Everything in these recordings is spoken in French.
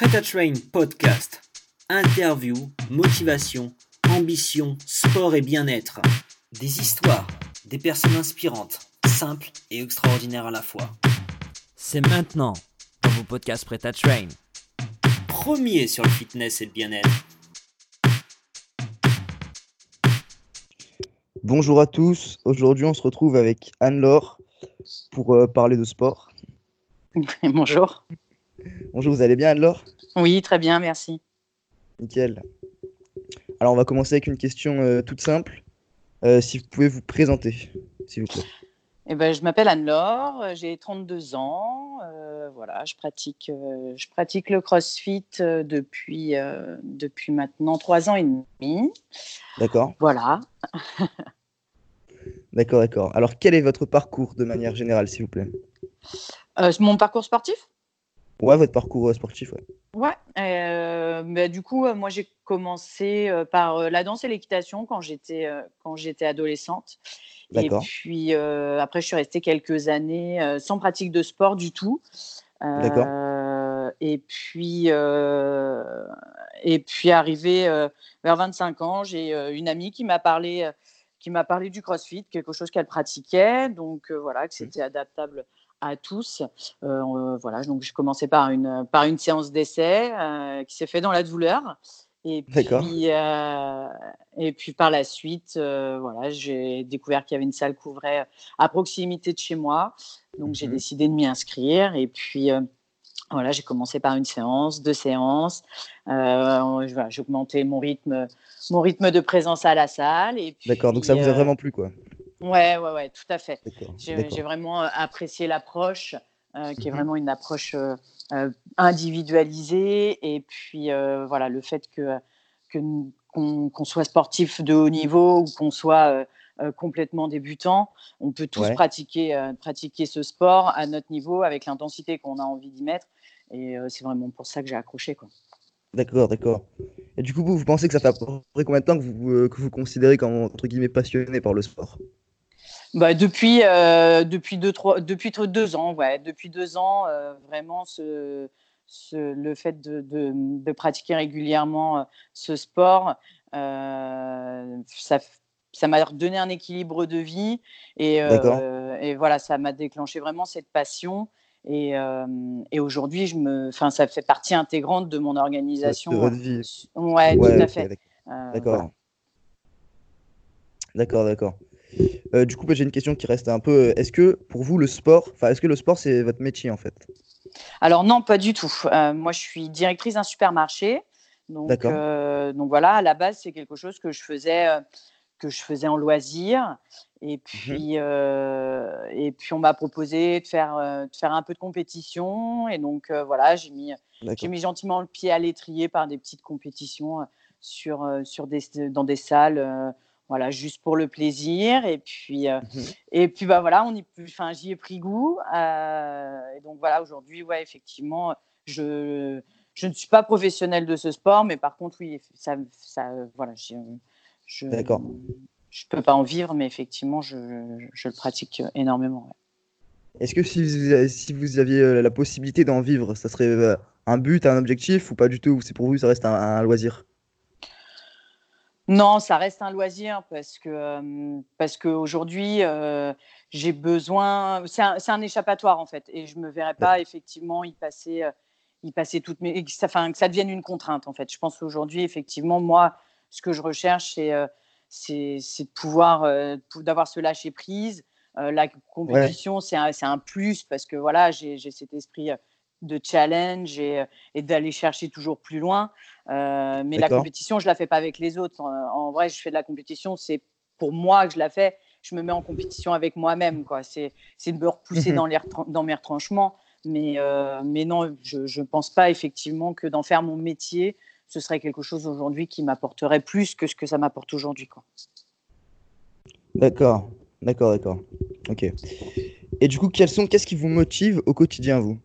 Prêt à Train podcast. Interview, motivation, ambition, sport et bien-être. Des histoires, des personnes inspirantes, simples et extraordinaires à la fois. C'est maintenant dans vos podcasts Prêt à Train. Premier sur le fitness et le bien-être. Bonjour à tous. Aujourd'hui, on se retrouve avec Anne-Laure pour euh, parler de sport. Bonjour. Bonjour, vous allez bien Anne-Laure? Oui, très bien, merci. Nickel. Alors, on va commencer avec une question euh, toute simple. Euh, si vous pouvez vous présenter, s'il vous plaît. Eh ben, je m'appelle Anne-Laure, euh, j'ai 32 ans. voilà, je pratique, je pratique le crossfit depuis, depuis maintenant 3 ans et demi. D'accord. Voilà. d'accord, d'accord. Alors, quel est votre parcours de manière générale, s'il vous plaît? Mon parcours sportif? Ouais, votre parcours sportif, ouais. Ouais, euh, bah, du coup, euh, moi j'ai commencé euh, par la danse et l'équitation quand j'étais quand j'étais adolescente. Et puis après, je suis restée quelques années sans pratique de sport du tout. D'accord. Et puis et puis arrivé vers 25 ans, j'ai une amie qui m'a parlé qui m'a parlé du CrossFit, quelque chose qu'elle pratiquait, donc voilà, que mmh. c'était adaptable à tous. Euh, voilà, donc je commençais par une, par une séance d'essai euh, qui s'est fait dans la douleur. Et puis, euh, et puis par la suite, voilà, j'ai découvert qu'il y avait une salle couvrait à proximité de chez moi. Donc j'ai mmh décidé de m'y inscrire. Et puis voilà, j'ai commencé par une séance, deux séances. j'ai augmenté mon rythme, mon rythme de présence à la salle. D'accord, donc ça vous a vraiment plu quoi Ouais, ouais, ouais, tout à fait. J'ai vraiment euh, apprécié l'approche, euh, qui est mmh vraiment une approche euh, individualisée. Et puis, voilà, le fait que qu'on soit sportif de haut niveau ou qu'on soit complètement débutant, on peut tous pratiquer, pratiquer ce sport à notre niveau avec l'intensité qu'on a envie d'y mettre. Et c'est vraiment pour ça que j'ai accroché. Quoi. D'accord, d'accord. Et du coup, vous, vous, pensez que ça fait à peu près combien de temps que vous que vous considérez comme entre guillemets passionné par le sport? Bah, depuis, euh, depuis, deux, trois, depuis deux ans, ouais. Depuis deux ans, euh, vraiment, ce, ce, le fait de, de, de, pratiquer régulièrement euh, ce sport, ça ça m'a donné un équilibre de vie et, et voilà, ça m'a déclenché vraiment cette passion. Et, et aujourd'hui, je me, enfin, ça fait partie intégrante de mon organisation. De votre vie. Ouais, tout à fait. D'accord. D'accord, d'accord. Euh, du coup, j'ai une question qui reste un peu. Euh, est-ce que pour vous, le sport, enfin, est-ce que le sport, c'est votre métier en fait? Alors non, pas du tout. Euh, moi, je suis directrice d'un supermarché. Donc, donc voilà, à la base, c'est quelque chose que je faisais, que je faisais en loisir. Et mmh puis, et puis on m'a proposé de faire, de faire un peu de compétition. Et donc voilà, j'ai mis, mis gentiment le pied à l'étrier par des petites compétitions sur, sur des, dans des salles voilà, juste pour le plaisir. Et puis, euh, mmh et puis bah voilà, on y, enfin, j'y ai pris goût. Euh, et donc voilà, aujourd'hui, ouais, effectivement, je, je ne suis pas professionnelle de ce sport, mais par contre, oui, ça, ça voilà, je, je, je peux pas en vivre, mais effectivement, je, je le pratique énormément. Est-ce que si vous, si vous aviez euh, la possibilité d'en vivre, ça serait un but, un objectif ou pas du tout C'est pour vous, ça reste un loisir? Non, ça reste un loisir parce que parce qu'aujourd'hui euh, j'ai besoin. C'est un, échappatoire en fait, et je me verrais pas effectivement y passer y passer toutes mes. Que ça, enfin, que ça devienne une contrainte en fait. Je pense qu'aujourd'hui effectivement moi ce que je recherche c'est c'est de pouvoir d'avoir ce lâcher prise. la compétition c'est un, un, plus parce que voilà j'ai cet esprit de challenge et, et d'aller chercher toujours plus loin. Euh, mais la compétition, je la fais pas avec les autres. En, vrai, je fais de la compétition, c'est pour moi que je la fais. Je me mets en compétition avec moi-même. C'est de me repousser mhm. dans, les, dans mes retranchements. Mais, euh, mais non, je ne pense pas effectivement que d'en faire mon métier, ce serait quelque chose aujourd'hui qui m'apporterait plus que ce que ça m'apporte aujourd'hui. D'accord, d'accord, d'accord. Ok. Et du coup, sont, qu'est-ce qui vous motive au quotidien, vous?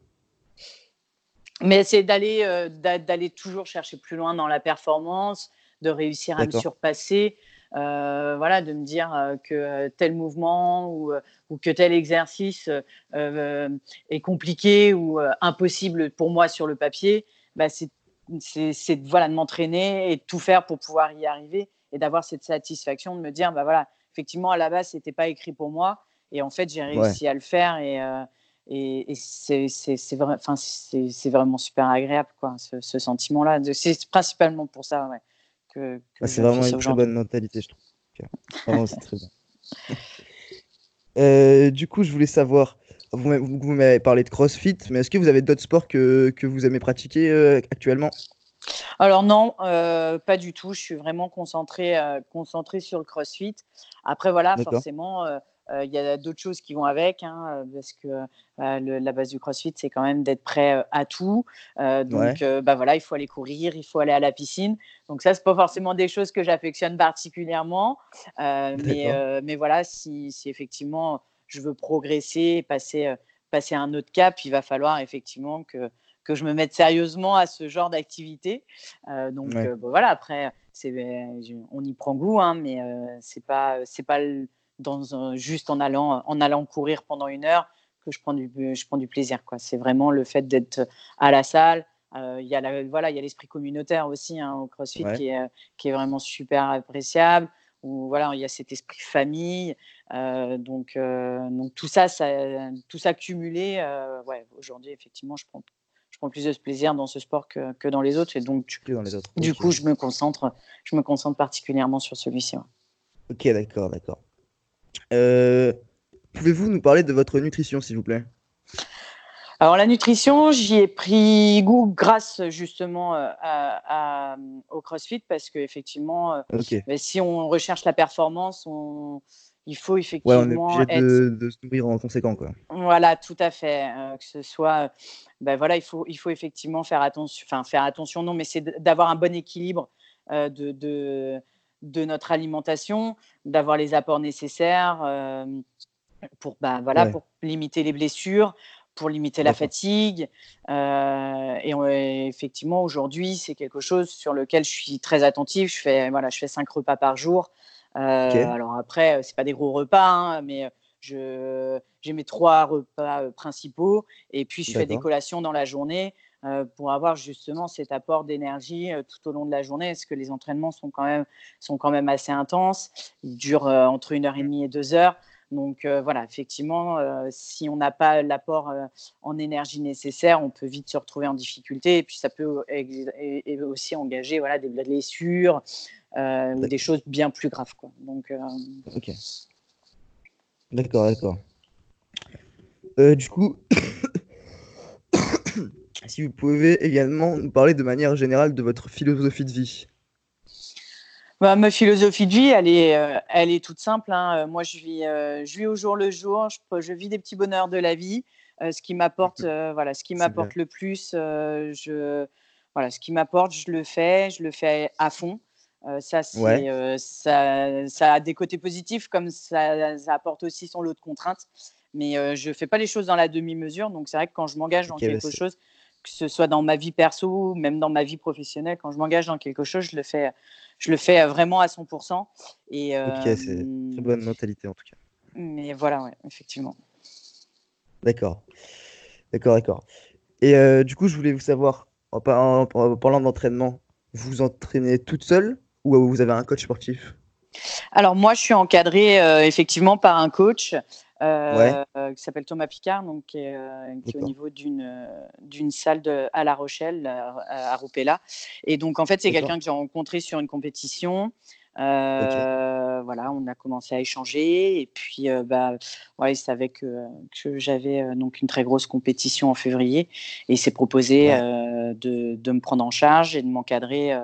Mais c'est d'aller euh, d'aller toujours chercher plus loin dans la performance, de réussir à me surpasser. Euh, voilà, de me dire euh, que tel mouvement ou, ou que tel exercice est compliqué ou impossible pour moi sur le papier, bah, c'est voilà, de m'entraîner et de tout faire pour pouvoir y arriver et d'avoir cette satisfaction de me dire, bah voilà, effectivement, à la base, c'était pas écrit pour moi. Et en fait, j'ai réussi à le faire et, et, c'est vrai, vraiment super agréable, quoi, ce, sentiment-là. C'est principalement pour ça ouais, que, ah, c'est vraiment une très bonne mentalité, je trouve. Vraiment, c'est très bien. Euh, du coup, je voulais savoir, vous m'avez parlé de CrossFit, mais est-ce que vous avez d'autres sports que, que, vous aimez pratiquer euh, actuellement? Alors non, euh, pas du tout. Je suis vraiment concentrée, concentrée sur le CrossFit. Après, voilà, forcément, il y a d'autres choses qui vont avec, hein, parce que la base du CrossFit, c'est quand même d'être prêt à tout. donc, bah voilà, il faut aller courir, il faut aller à la piscine. Donc ça, c'est pas forcément des choses que j'affectionne particulièrement, mais, mais voilà, si, si, effectivement je veux progresser, passer, passer à un autre cap, il va falloir effectivement que que je me mette sérieusement à ce genre d'activité. donc voilà, après, on y prend goût, hein, mais c'est pas c'est pas dans juste en allant en allant courir pendant une heure que je prends du je prends du plaisir quoi. C'est vraiment le fait d'être à la salle. Il y a la, voilà, il y a l'esprit communautaire aussi hein, au CrossFit qui, est, qui est vraiment super appréciable où voilà, il y a cet esprit famille. donc, donc tout ça, ça, tout ça cumulé, ouais, aujourd'hui, effectivement, je prends, je prends plus de plaisir dans ce sport que, que dans les autres. Et donc, dans les autres. du coup, je me, concentre, je me concentre particulièrement sur celui-ci. Ok, d'accord, d'accord. Pouvez-vous nous parler de votre nutrition, s'il vous plaît? Alors la nutrition, j'y ai pris goût grâce justement à, au CrossFit parce que effectivement, si on recherche la performance, on, il faut effectivement ouais, on est obligé de, se nourrir en conséquent quoi. Voilà, tout à fait. que ce soit, ben voilà, il faut, il faut effectivement faire attention, enfin faire attention, non, mais c'est d'avoir un bon équilibre de, de, de, notre alimentation, d'avoir les apports nécessaires pour, bah, voilà, pour limiter les blessures, pour limiter la fatigue. Euh, et effectivement, aujourd'hui, c'est quelque chose sur lequel je suis très attentive. Je fais, voilà, je fais cinq repas par jour. Euh, alors après, c'est pas des gros repas, hein, mais j'ai mes trois repas principaux et puis je fais des collations dans la journée pour avoir justement cet apport d'énergie tout au long de la journée. Parce que les entraînements sont quand même, sont quand même assez intenses. Ils durent entre une heure et demie et deux heures. Donc euh, voilà, effectivement, euh, si on n'a pas l'apport euh, en énergie nécessaire, on peut vite se retrouver en difficulté. Et puis ça peut aussi engager voilà, des blessures ou des choses bien plus graves. Quoi. Donc, ok. D'accord, d'accord. du coup, si vous pouvez également nous parler de manière générale de votre philosophie de vie. Bah, ma philosophie de vie, elle est, euh, elle est toute simple. Hein. Euh, moi, je vis, euh, je vis au jour le jour. Je, je, vis des petits bonheurs de la vie. ce qui m'apporte, voilà, ce qui m'apporte le plus, je, voilà, ce qui m'apporte, je le fais, je le fais à fond. ça, ça, ça, a des côtés positifs comme ça, ça apporte aussi son lot de contraintes. Mais je fais pas les choses dans la demi-mesure. Donc, c'est vrai que quand je m'engage dans quelque chose, que ce soit dans ma vie perso ou même dans ma vie professionnelle, quand je m'engage dans quelque chose, je le fais, je le fais vraiment à 100%. Et, ok, c'est une très bonne mentalité en tout cas. Mais voilà, ouais, effectivement. D'accord. D'accord, d'accord. Et euh, du coup, je voulais vous savoir, en, parlant d'entraînement, vous vous entraînez toute seule ou vous avez un coach sportif? Alors moi, je suis encadrée euh, effectivement par un coach. Euh, qui s'appelle Thomas Picard, donc, qui est, euh, au niveau d'une, euh, salle de, à La Rochelle, à, Rupella. Et donc, en fait, c'est quelqu'un que j'ai rencontré sur une compétition. Voilà, on a commencé à échanger. Et puis bah, ouais, il savait que, que j'avais donc une très grosse compétition en février. Et il s'est proposé de, de, me prendre en charge et de m'encadrer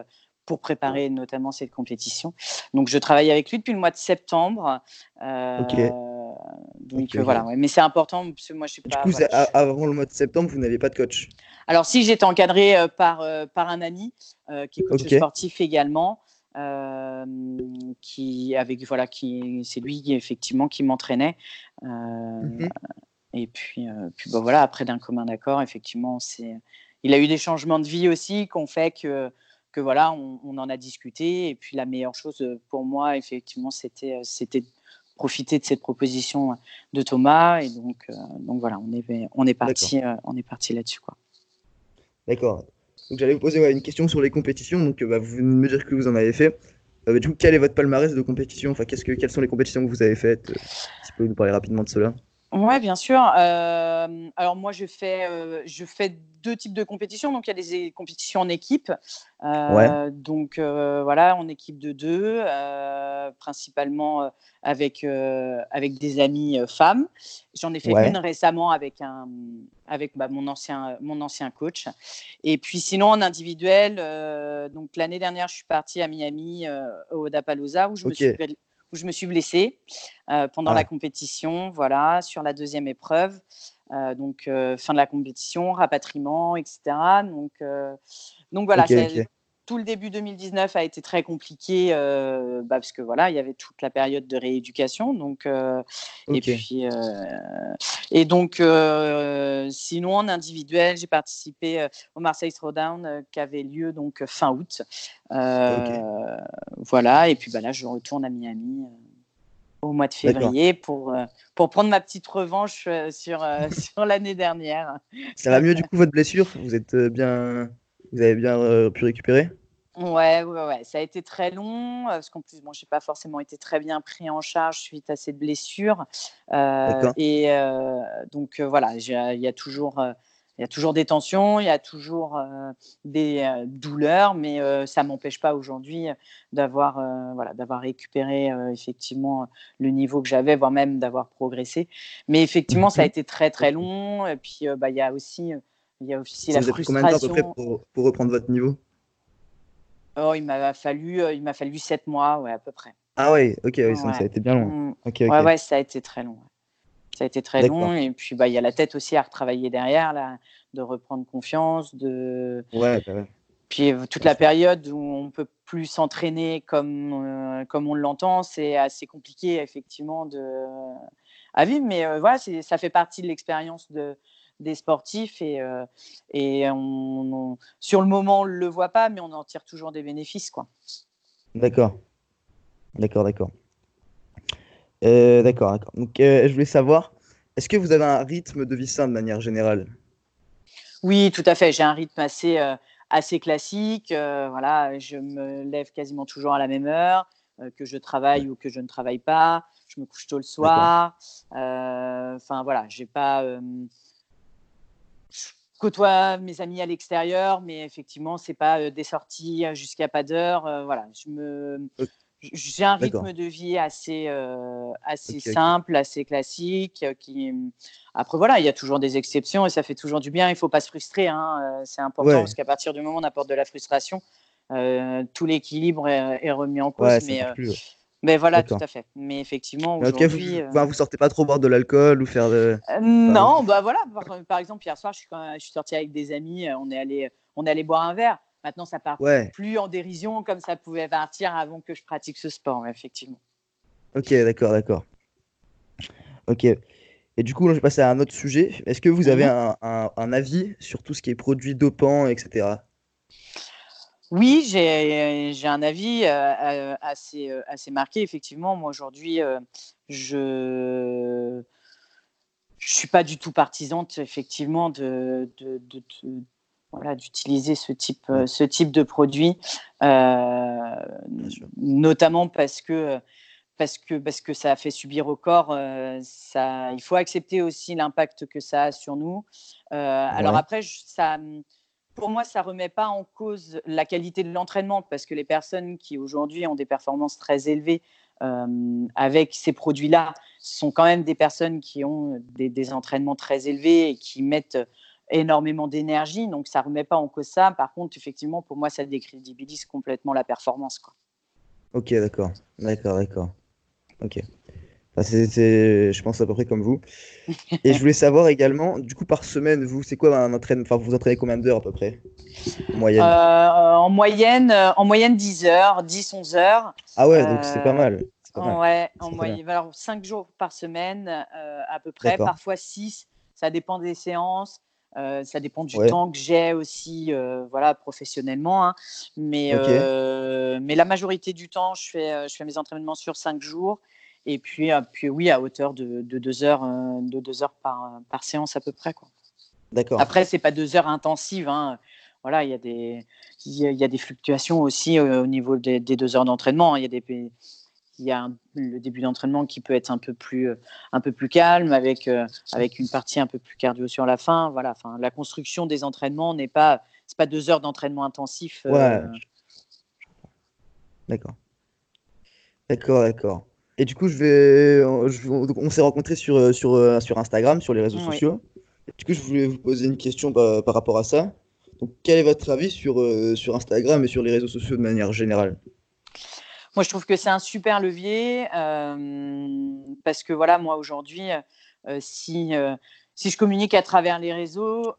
pour préparer notamment cette compétition. Donc je travaille avec lui depuis le mois de septembre. ok donc euh, voilà, mais c'est important parce que moi je suis pas. Du coup, avant le mois de septembre, vous n'avez pas de coach Alors si j'étais encadré euh, par euh, par un ami qui est coach sportif également. qui avec voilà qui c'est lui effectivement qui m'entraînait mhm. et puis puis bah, voilà après d'un commun d'accord effectivement c'est il a eu des changements de vie aussi qu'on fait que que voilà on, on, en a discuté et puis la meilleure chose pour moi effectivement c'était c'était profiter de cette proposition de Thomas. Et donc, euh, donc voilà, on est, on est parti, euh, on est parti là-dessus. Quoi. D'accord. j'allais vous poser une question sur les compétitions. Donc, bah, vous venez de me dire que vous en avez fait. du coup, quel est votre palmarès de compétition? Enfin, qu'est-ce que, quelles sont les compétitions que vous avez faites? Si vous pouvez nous parler rapidement de cela. Oui, bien sûr. alors moi, je fais, je fais deux types de compétitions. Donc il y a des compétitions en équipe. Donc voilà, en équipe de deux, principalement avec, avec des amis femmes. J'en ai fait une récemment avec, un, avec bah, mon, ancien, mon ancien coach. Et puis sinon, en individuel, donc l'année dernière, je suis partie à Miami, au Dapalooza, où je me suis où je me suis blessée euh, pendant la compétition, voilà, sur la deuxième épreuve. Euh, donc, euh, fin de la compétition, rapatriement, etc. Donc, donc voilà, tout le début 2019 a été très compliqué bah, parce que voilà, il y avait toute la période de rééducation. Donc, et puis, et donc, sinon en individuel, j'ai participé au Marseille Throwdown qui avait lieu donc fin août. Voilà, et puis bah, là, je retourne à Miami au mois de février pour, pour prendre ma petite revanche sur, sur l'année dernière. Ça va mieux du coup votre blessure? Vous êtes bien vous avez bien pu récupérer? Ouais, ouais, ouais, ça a été très long, parce qu'en plus, bon, j'ai pas forcément été très bien pris en charge suite à cette blessure. et donc, voilà, il y a toujours il y a toujours des tensions, il y a toujours des douleurs, mais ça ne m'empêche pas aujourd'hui d'avoir voilà, récupéré effectivement le niveau que j'avais, voire même d'avoir progressé. Mais effectivement, ça a mmh été très très long. Et puis, bah, il y a aussi, il y a aussi la frustration. Combien de temps à peu près pour, reprendre votre niveau? Oh, il m'a fallu, il m'a fallu sept mois, ouais, à peu près. Ah ouais, ok, ça a été bien long. Mmh. Ouais, ouais, ça a été très long. Ça a été très long. Et puis, bah, il y a la tête aussi à retravailler derrière, là, de reprendre confiance. De... Ouais, bah Puis, euh, toute la période où on peut plus s'entraîner comme, euh, comme on l'entend, c'est assez compliqué, effectivement, de... à vivre. Mais euh, voilà, ça fait partie de l'expérience de, des sportifs. Et, et on, sur le moment, on ne le voit pas, mais on en tire toujours des bénéfices. quoi. D'accord. D'accord, d'accord. Euh, d'accord, d'accord. Donc, euh, je voulais savoir, est-ce que vous avez un rythme de vie sain de manière générale? Oui, tout à fait. J'ai un rythme assez, euh, assez classique. voilà, je me lève quasiment toujours à la même heure, que je travaille ou que je ne travaille pas. Je me couche tôt le soir. Enfin, voilà, j'ai pas. Côtoie mes amis à l'extérieur, mais effectivement, c'est pas des sorties jusqu'à pas d'heure. voilà, je me. J'ai un rythme de vie assez, euh, assez simple, assez classique. Qui... Après, voilà, il y a toujours des exceptions et ça fait toujours du bien. Il ne faut pas se frustrer. Hein. C'est important parce qu'à partir du moment où on apporte de la frustration, tout l'équilibre est, remis en cause. mais, mais voilà, tout à fait. Mais effectivement, aujourd'hui. Vous, vous, sortez pas trop boire de l'alcool ou faire de. non, bah voilà. Par, exemple, hier soir, je suis, quand je suis sorti avec des amis. On est allé, on est allé boire un verre. Maintenant, ça part plus en dérision comme ça pouvait partir avant que je pratique ce sport, effectivement. Ok, d'accord, d'accord. Ok. Et du coup, je vais passer à un autre sujet. Est-ce que vous avez mhm. un, avis sur tout ce qui est produits dopants, etc. Oui, j'ai un avis euh, euh, assez, euh, assez marqué. Effectivement, moi aujourd'hui, je ne suis pas du tout partisante, effectivement, de, de, voilà, d'utiliser ce type, ce type de produit, euh, notamment parce que, parce, que, parce que ça a fait subir au corps. Euh, ça, il faut accepter aussi l'impact que ça a sur nous. Alors après, ça, pour moi, ça ne remet pas en cause la qualité de l'entraînement parce que les personnes qui aujourd'hui ont des performances très élevées avec ces produits-là sont quand même des personnes qui ont des, entraînements très élevés et qui mettent énormément d'énergie, donc ça ne remet pas en cause ça. Par contre, effectivement, pour moi, ça décrédibilise complètement la performance. Ok, d'accord, d'accord, d'accord. Ok. C'est, je pense à peu près comme vous. Et je voulais savoir également, du coup, par semaine, vous, c'est quoi un entraînement Enfin, vous entraînez combien d'heures à peu près? En moyenne euh, en, moyenne euh, en moyenne, 10 heures, 10, 11 heures. Ah ouais, donc c'est pas mal. Pas mal. Ouais, en moyenne. Alors, 5 jours par semaine, euh, à peu près, parfois 6. Ça dépend des séances. Euh, ça dépend du temps que j'ai aussi, euh, voilà, professionnellement. Hein. Mais, euh, mais la majorité du temps, je fais, je fais mes entraînements sur cinq jours. Et puis, puis oui, à hauteur de, de deux heures, de deux heures par, par séance à peu près. D'accord. Après, c'est pas deux heures intensives. Hein. voilà, il y a des, il y a, des fluctuations aussi au niveau des, deux heures d'entraînement. Il y a des, il y a le début d'entraînement qui peut être un peu plus, un peu plus calme avec, avec une partie un peu plus cardio sur la fin. Voilà, enfin, la construction des entraînements n'est pas, c'est pas deux heures d'entraînement intensif. Ouais. D'accord. D'accord, d'accord. Et du coup, je vais, on s'est rencontrés sur, sur, sur Instagram, sur les réseaux sociaux. du coup, je voulais vous poser une question par, par rapport à ça. Donc, quel est votre avis sur, sur Instagram et sur les réseaux sociaux de manière générale? Moi, je trouve que c'est un super levier euh, parce que voilà, moi aujourd'hui, euh, si, euh, si je communique à travers les réseaux,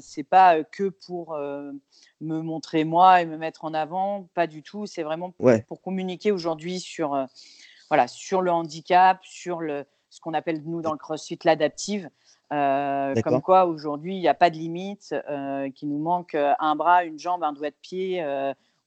c'est pas que pour me montrer moi et me mettre en avant, pas du tout. C'est vraiment pour, pour communiquer aujourd'hui sur, voilà, sur le handicap, sur le, ce qu'on appelle nous dans le CrossFit l'adaptive. comme quoi aujourd'hui il n'y a pas de limite, qu'il nous manque un bras, une jambe, un doigt de pied,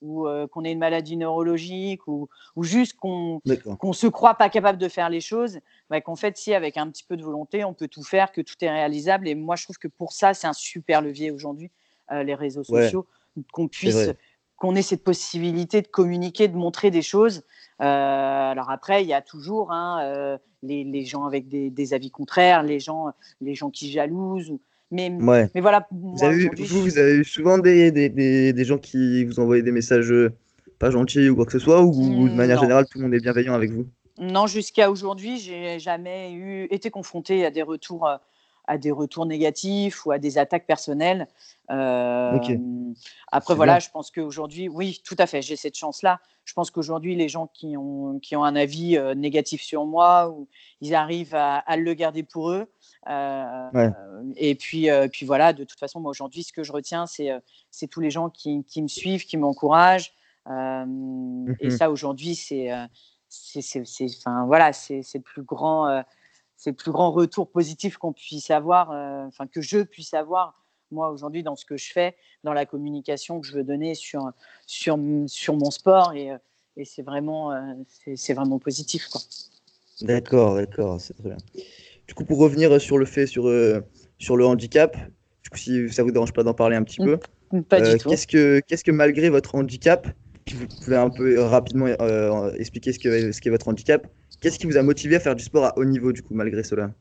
ou euh, qu'on ait une maladie neurologique ou, ou juste qu'on qu'on se croit pas capable de faire les choses, bah, qu'en fait, si avec un petit peu de volonté, on peut tout faire, que tout est réalisable. Et moi, je trouve que pour ça, c'est un super levier aujourd'hui, euh, les réseaux sociaux, qu'on puisse, qu'on ait cette possibilité de communiquer, de montrer des choses. Euh, alors après, il y a toujours hein, les, les, gens avec des, des, avis contraires, les gens, les gens qui jalousent. Ou, mais, mais voilà. vous, avez eu, vous, avez eu souvent des, des, des, gens qui vous envoyaient des messages euh, pas gentils ou quoi que ce soit, ou, de manière générale, tout le monde est bienveillant avec vous? Non, jusqu'à aujourd'hui, j'ai jamais eu, été confronté à des retours euh, à des retours négatifs ou à des attaques personnelles. Euh, après, voilà, je pense qu'aujourd'hui, oui, tout à fait, j'ai cette chance-là. Je pense qu'aujourd'hui, les gens qui ont, qui ont un avis négatif sur moi, ou ils arrivent à, à, le garder pour eux. Euh, et puis, euh, puis voilà, de toute façon, moi aujourd'hui, ce que je retiens, c'est euh, c'est tous les gens qui, qui, me suivent, qui m'encouragent. Et ça, aujourd'hui, c'est enfin voilà, c'est le plus grand, c'est le plus grand retour positif qu'on puisse avoir, enfin que je puisse avoir moi aujourd'hui dans ce que je fais, dans la communication que je veux donner sur sur sur mon sport et, et c'est vraiment c'est vraiment positif quoi. D'accord, d'accord, c'est très bien. Du coup, pour revenir sur le fait sur, euh, sur le handicap, du coup, si ça vous dérange pas d'en parler un petit peu, pas du euh, tout. Qu'est-ce que, qu'est-ce que malgré votre handicap, vous pouvez un peu rapidement euh, expliquer ce qu'est ce votre handicap, qu'est-ce qui vous a motivé à faire du sport à haut niveau, du coup, malgré cela?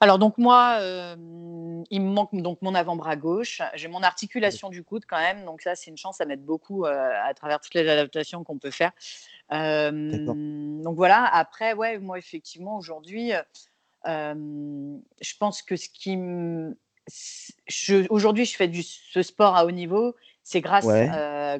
Alors donc moi, il me manque donc mon avant-bras gauche. J'ai mon articulation du coude quand même, donc ça c'est une chance, ça m'aide beaucoup à travers toutes les adaptations qu'on peut faire. donc voilà. Après ouais, moi effectivement aujourd'hui, je pense que ce qui aujourd'hui je fais du ce sport à haut niveau c'est grâce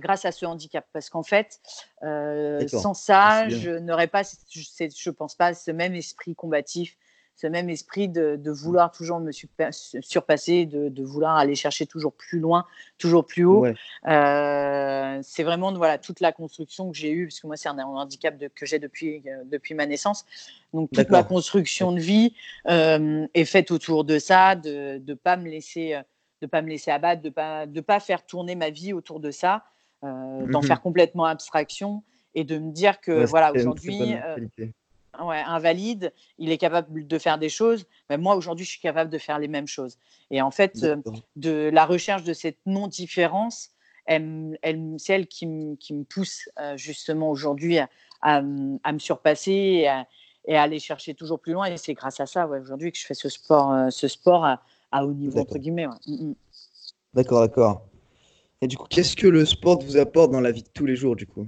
grâce à ce handicap parce qu'en fait sans ça je n'aurais pas je, je pense pas ce même esprit combatif ce même esprit de, vouloir toujours me surpasser, de, vouloir aller chercher toujours plus loin, toujours plus haut. Euh, c'est vraiment voilà, toute la construction que j'ai eue, parce que moi, c'est un, handicap que j'ai depuis, euh, depuis ma naissance. Donc, toute ma construction de vie euh, est faite autour de ça, de ne pas me laisser de pas me laisser abattre, de pas de pas faire tourner ma vie autour de ça, d'en mmh faire complètement abstraction et de me dire que voilà aujourd'hui ouais, invalide, il est capable de faire des choses. Mais moi, aujourd'hui, je suis capable de faire les mêmes choses. Et en fait, euh, de la recherche de cette non-différence, elle, elle, c'est elle qui, me pousse euh, justement aujourd'hui à, me surpasser et à, aller chercher toujours plus loin. Et c'est grâce à ça, aujourd'hui, que je fais ce sport, euh, ce sport à, haut niveau, entre guillemets. Mm, mm. D'accord, d'accord. Et du coup, qu'est-ce que le sport vous apporte dans la vie de tous les jours, du coup?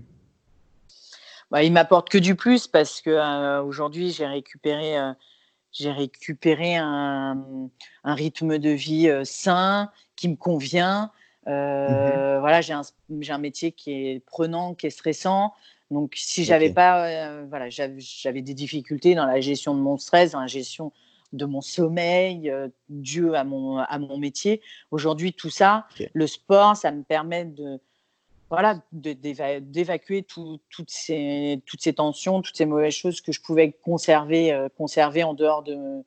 Bah, il m'apporte que du plus parce que euh, aujourd'hui j'ai récupéré, euh, j'ai récupéré un, un, rythme de vie euh, sain qui me convient. Mmh voilà, j'ai un, un, métier qui est prenant, qui est stressant. Donc si j'avais pas, voilà, j'avais des difficultés dans la gestion de mon stress, dans la gestion de mon sommeil, dû à mon, à mon métier. Aujourd'hui, tout ça, le sport, ça me permet de, voilà, d'évacuer toutes, ces, toutes ces tensions, toutes ces mauvaises choses que je pouvais conserver, euh, conserver en dehors de,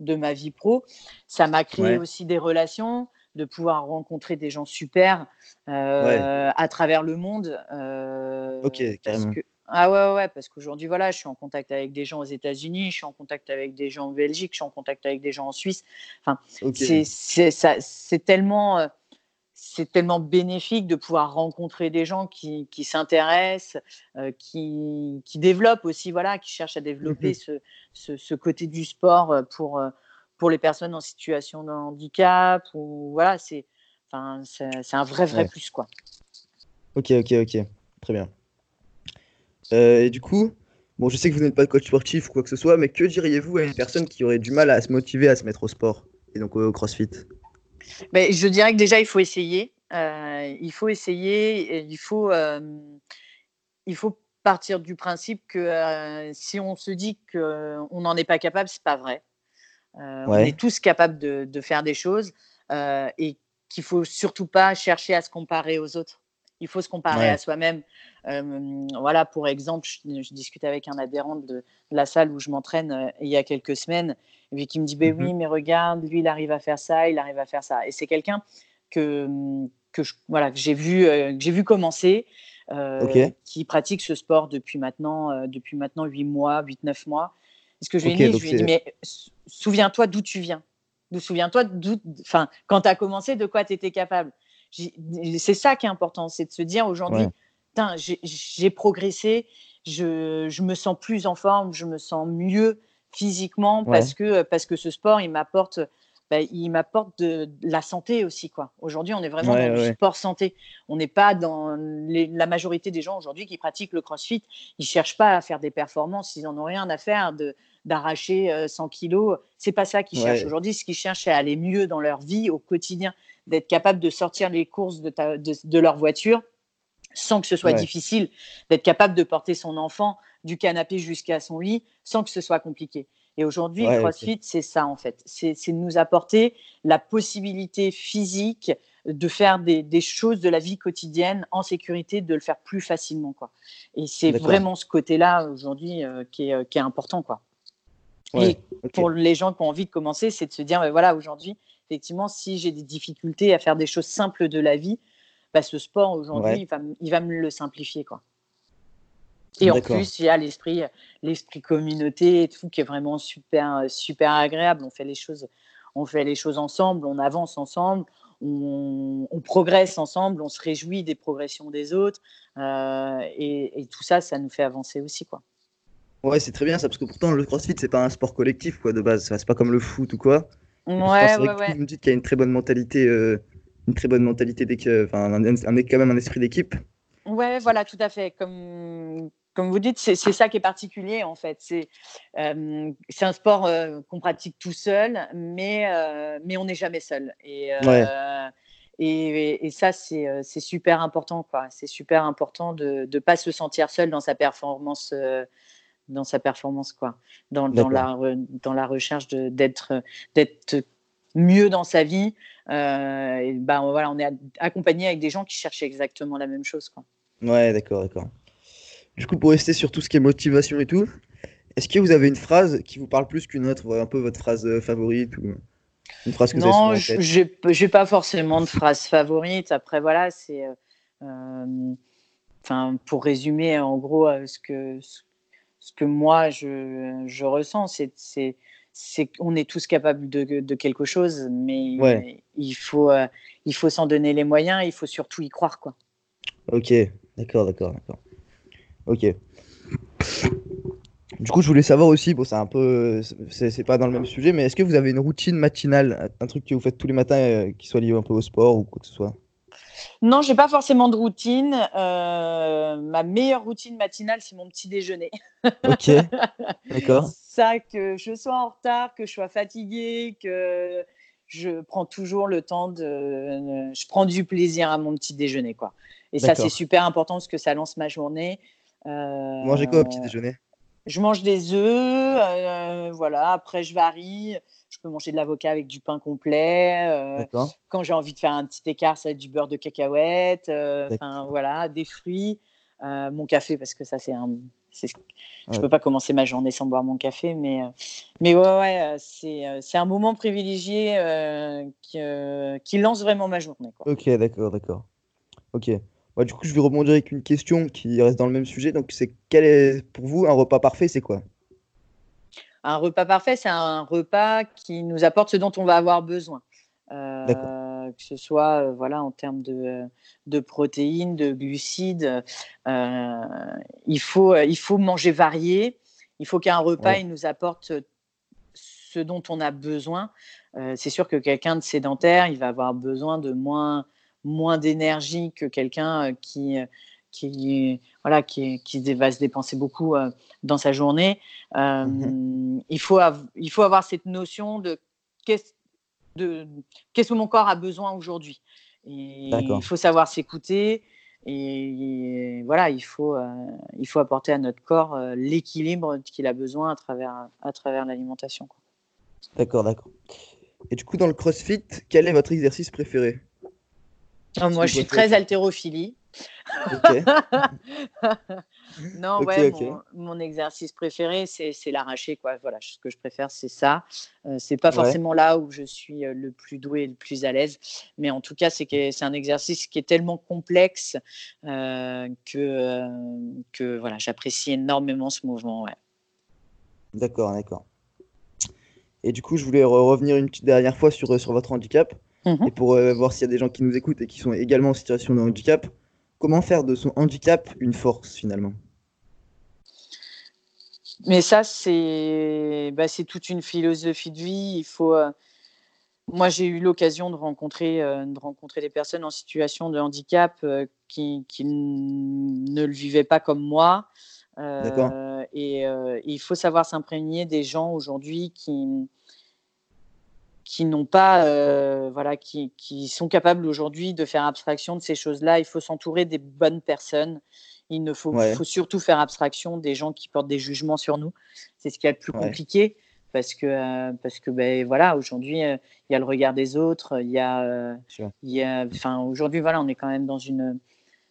de ma vie pro. Ça m'a créé aussi des relations, de pouvoir rencontrer des gens super euh, à travers le monde. Euh, ok, carrément. Ah ouais, ouais, parce qu'aujourd'hui, voilà, je suis en contact avec des gens aux États-Unis, je suis en contact avec des gens en Belgique, je suis en contact avec des gens en Suisse. Enfin, c'est tellement c'est tellement bénéfique de pouvoir rencontrer des gens qui, qui s'intéressent, euh, qui, qui, développent aussi, voilà, qui cherchent à développer mmh ce, ce, côté du sport euh, pour, euh, pour les personnes en situation de handicap. Ou, voilà, c'est, enfin, c'est, un vrai, vrai plus. Quoi. Ok, ok, ok. Très bien. Et du coup, bon, je sais que vous n'êtes pas coach sportif ou quoi que ce soit, mais que diriez-vous à une personne qui aurait du mal à se motiver à se mettre au sport et donc au crossfit? Ben, je dirais que déjà, il faut essayer. Euh, il faut essayer. Il faut, euh, il faut partir du principe que euh, si on se dit qu'on n'en est pas capable, c'est pas vrai. On est tous capables de, de faire des choses et qu'il faut surtout pas chercher à se comparer aux autres. Il faut se comparer à soi-même. voilà, pour exemple, je, discute avec un adhérent de, la salle où je m'entraîne il y a quelques semaines et puis qui me dit ben oui, mais regarde, lui, il arrive à faire ça, il arrive à faire ça. Et c'est quelqu'un que, que voilà, j'ai vu, j'ai vu commencer, qui pratique ce sport depuis maintenant, depuis maintenant 8 mois, 8-9 mois. Et ce que je lui ai dit, je lui ai dit, mais souviens-toi d'où tu viens. Souviens-toi d'où, enfin, quand tu as commencé, de quoi tu étais capable. C'est ça qui est important, c'est de se dire aujourd'hui, j'ai progressé, je, je, me sens plus en forme, je me sens mieux physiquement parce, que, parce que ce sport, il m'apporte bah, il m'apporte de, la santé aussi. quoi. Aujourd'hui, on est vraiment dans le sport santé. On n'est pas dans la majorité des gens aujourd'hui qui pratiquent le crossfit. Ils cherchent pas à faire des performances. Ils n'en ont rien à faire de d'arracher 100 euh, kilos. C'est pas ça qu'ils cherchent. Aujourd'hui, ce qu'ils cherchent, c'est aller mieux dans leur vie au quotidien, d'être capable de sortir les courses de, de, leur voiture sans que ce soit difficile, d'être capable de porter son enfant du canapé jusqu'à son lit sans que ce soit compliqué. Et aujourd'hui, le CrossFit, c'est ça en fait. C'est de nous apporter la possibilité physique de faire des, choses de la vie quotidienne en sécurité, de le faire plus facilement. Quoi. Et c'est vraiment ce côté-là aujourd'hui euh, qui, est, qui, est, important. Quoi. Et pour les gens qui ont envie de commencer, c'est de se dire, voilà, aujourd'hui, effectivement, si j'ai des difficultés à faire des choses simples de la vie, bah, ce sport aujourd'hui, il, va, il va me le simplifier. Quoi. Et en plus, il y a l'esprit, l'esprit communauté et tout qui est vraiment super, super agréable. On fait les choses, on fait les choses ensemble, on avance ensemble, on, progresse ensemble, on se réjouit des progressions des autres, euh, et, tout ça, ça nous fait avancer aussi, quoi. Ouais, c'est très bien ça, parce que pourtant le CrossFit c'est pas un sport collectif quoi de base, c'est pas comme le foot ou quoi. Ouais, ouais, ouais. Vous me dites qu'il y a une très bonne mentalité, euh, une très bonne mentalité enfin un, quand même un esprit d'équipe. Ouais, voilà, tout à fait. Comme, comme vous dites, c'est ça qui est particulier en fait. C'est euh, un sport euh, qu'on pratique tout seul, mais, euh, mais on n'est jamais seul. Et, et, et, ça, c'est super important. C'est super important de ne pas se sentir seul dans sa performance. Dans sa performance, quoi. Dans, dans la, dans la recherche d'être mieux dans sa vie. et ben, voilà, on est accompagné avec des gens qui cherchent exactement la même chose. Quoi. Ouais, d'accord, d'accord. Du coup, pour rester sur tout ce qui est motivation et tout, est-ce que vous avez une phrase qui vous parle plus qu'une autre, un peu votre phrase euh, favorite ou une phrase que non, je n'ai pas forcément de phrase favorite. Après, voilà, c'est. Euh, euh, enfin, pour résumer, en gros, ce que, ce que moi je, je ressens, c'est qu'on est tous capables de, de quelque chose, mais il faut, il faut s'en donner les moyens, il faut surtout y croire. Quoi. Ok, d'accord, d'accord, d'accord. Ok. Du coup, je voulais savoir aussi, bon, c'est un peu, c'est pas dans le même sujet, mais est-ce que vous avez une routine matinale, un truc que vous faites tous les matins euh, qui soit lié un peu au sport ou quoi que ce soit? Non, j'ai pas forcément de routine. Euh, ma meilleure routine matinale, c'est mon petit déjeuner. Ok. D'accord. Ça, que je sois en retard, que je sois fatiguée, que je prends toujours le temps de, je prends du plaisir à mon petit déjeuner, quoi. Et ça, c'est super important parce que ça lance ma journée. Euh, Mangez quoi au petit déjeuner? Je mange des œufs, euh, voilà. Après, je varie. Je peux manger de l'avocat avec du pain complet. Euh, quand j'ai envie de faire un petit écart, ça va être du beurre de cacahuète. Enfin, voilà, des fruits. mon café, parce que ça, c'est un. Je ne peux pas commencer ma journée sans boire mon café, mais, mais ouais, ouais c'est un moment privilégié qui, qui, lance vraiment ma journée. Quoi. Ok, d'accord, d'accord. Ok du coup, je vais rebondir avec une question qui reste dans le même sujet. Donc, c'est quel est pour vous un repas parfait C'est quoi? Un repas parfait, c'est un repas qui nous apporte ce dont on va avoir besoin. Euh, que ce soit voilà, en termes de, de protéines, de glucides. il, faut, il faut manger varié. Il faut qu'un repas il nous apporte ce dont on a besoin. c'est sûr que quelqu'un de sédentaire, il va avoir besoin de moins, moins d'énergie que quelqu'un qui, qui, voilà, qui, qui, va se dépenser beaucoup dans sa journée. Mmh il, faut il faut avoir cette notion de qu'est-ce qu'est-ce que mon corps a besoin aujourd'hui. Il faut savoir s'écouter et, voilà, il faut, euh, il faut apporter à notre corps euh, l'équilibre qu'il a besoin à travers, à travers l'alimentation. D'accord, d'accord. Et du coup, dans le CrossFit, quel est votre exercice préféré? Ah, Moi, je suis très haltérophilie. non, ouais, Mon, exercice préféré, c'est l'arraché. Quoi. Voilà, ce que je préfère, c'est ça. Euh, c'est pas forcément là où je suis euh, le plus doué et le plus à l'aise, mais en tout cas, c'est un exercice qui est tellement complexe euh, que, que voilà, j'apprécie énormément ce mouvement. Ouais. D'accord, d'accord. Et du coup, je voulais revenir une petite dernière fois sur, sur votre handicap. Mmh et pour voir s'il y a des gens qui nous écoutent et qui sont également en situation de handicap, comment faire de son handicap une force finalement? Mais ça, c'est bah, toute une philosophie de vie. Il faut. Euh, moi, j'ai eu l'occasion de rencontrer, euh, de rencontrer des personnes en situation de handicap euh, qui, qui, ne le vivaient pas comme moi. Et, et, il faut savoir s'imprégner des gens aujourd'hui qui, qui n'ont pas, euh, voilà, qui, qui, sont capables aujourd'hui de faire abstraction de ces choses-là. Il faut s'entourer des bonnes personnes. Il ne faut, faut, surtout faire abstraction des gens qui portent des jugements sur nous. C'est ce qui est le plus compliqué parce que, euh, parce que ben, voilà, aujourd'hui, euh, il y a le regard des autres. Il y a, il y a, aujourd'hui, voilà, on est quand même dans une,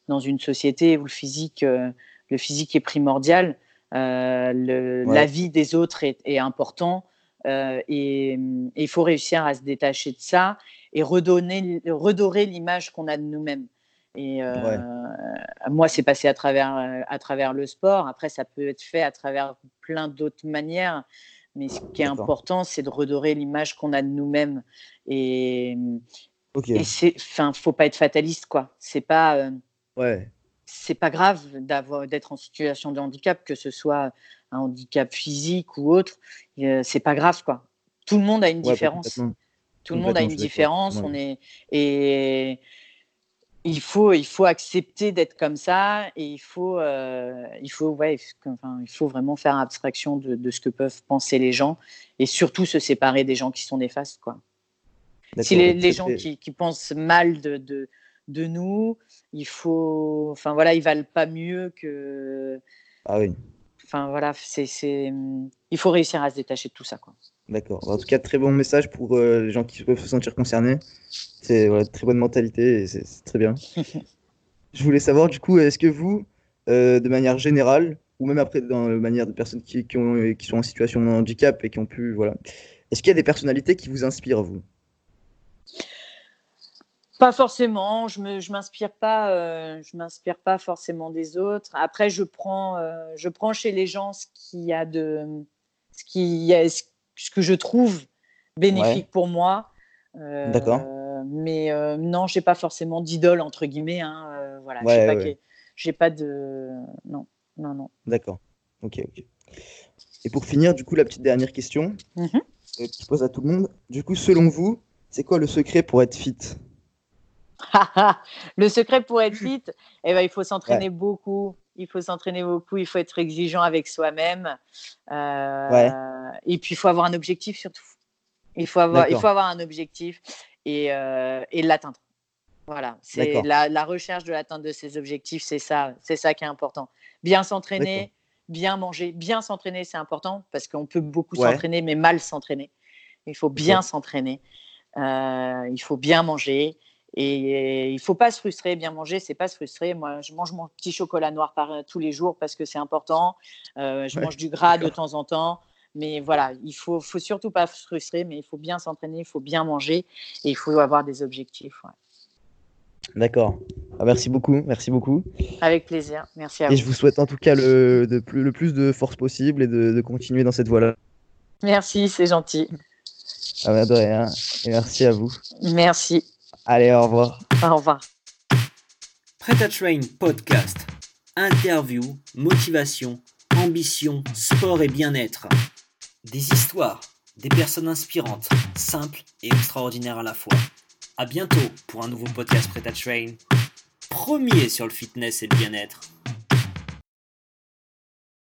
dans une société où le physique, le physique est primordial. Le, La vie des autres est, est important. Euh, et, il faut réussir à se détacher de ça et redonner, redorer l'image qu'on a de nous-mêmes. Et euh, moi, c'est passé à travers, euh, à travers le sport. Après, ça peut être fait à travers plein d'autres manières. Mais ce qui est important, c'est de redorer l'image qu'on a de nous-mêmes. Et, okay. et c'est, enfin, faut pas être fataliste, quoi. C'est pas, ouais. C'est pas grave d'être en situation de handicap, que ce soit un handicap physique ou autre, c'est pas grave quoi. Tout le monde a une différence. Tout le monde a une différence. On est et il faut il faut accepter d'être comme ça et il faut euh, il faut ouais enfin, il faut vraiment faire abstraction de, ce que peuvent penser les gens et surtout se séparer des gens qui sont néfastes quoi. Si les, gens qui, qui, pensent mal de, de, de, nous, il faut enfin voilà ils valent pas mieux que ah oui Enfin voilà, c'est, mmh, il faut réussir à se détacher de tout ça. Quoi. D'accord. En tout cas, très bon message pour euh, les gens qui peuvent se sentir concernés. C'est voilà, très bonne mentalité et c'est, très bien. Je voulais savoir du coup, est-ce que vous, euh, de manière générale, ou même après dans la manière de personnes qui, qui, ont, qui sont en situation de handicap et qui ont pu, voilà, est-ce qu'il y a des personnalités qui vous inspirent vous? Pas forcément, je je m'inspire pas, euh, je m'inspire pas forcément des autres. Après, je prends, euh, je prends chez les gens ce qui a de, ce qui, ce que je trouve bénéfique pour moi. Euh, D'accord. Mais non, j'ai pas forcément d'idole entre guillemets. Hein, voilà, j'ai pas, pas, de, non, non, non. D'accord. Ok, ok. Et pour finir, du coup, la petite dernière question mmh que je pose à tout le monde. Du coup, selon vous, c'est quoi le secret pour être fit? le secret pour être fit, eh ben, il faut s'entraîner beaucoup. Il faut s'entraîner beaucoup. Il faut être exigeant avec soi-même. Euh, et puis, il faut avoir un objectif surtout. Il faut avoir, il faut avoir un objectif et, euh, et l'atteindre. Voilà, c'est la, la, recherche de l'atteinte de ces objectifs, c'est ça, c'est ça qui est important. Bien s'entraîner, bien manger, bien s'entraîner, c'est important parce qu'on peut beaucoup s'entraîner, mais mal s'entraîner. Il faut bien s'entraîner, euh, il faut bien manger, et il ne faut pas se frustrer, bien manger, c'est pas se frustrer. Moi, je mange mon petit chocolat noir par, euh, tous les jours parce que c'est important. Euh, je mange du gras de temps en temps. Mais voilà, il faut, faut surtout pas se frustrer, mais il faut bien s'entraîner, il faut bien manger et il faut avoir des objectifs. D'accord. Ah, merci beaucoup, merci beaucoup. Avec plaisir, merci à vous. Et je vous souhaite en tout cas le, de plus, le plus de force possible et de, de continuer dans cette voie-là. Merci, c'est gentil. Ah, bah, de rien. Et merci à vous. Merci. Allez, au revoir. Au revoir. Prêt à Train podcast. Interview, motivation, ambition, sport et bien-être. Des histoires, des personnes inspirantes, simples et extraordinaires à la fois. À bientôt pour un nouveau podcast Prêt à Train. Premier sur le fitness et le bien-être.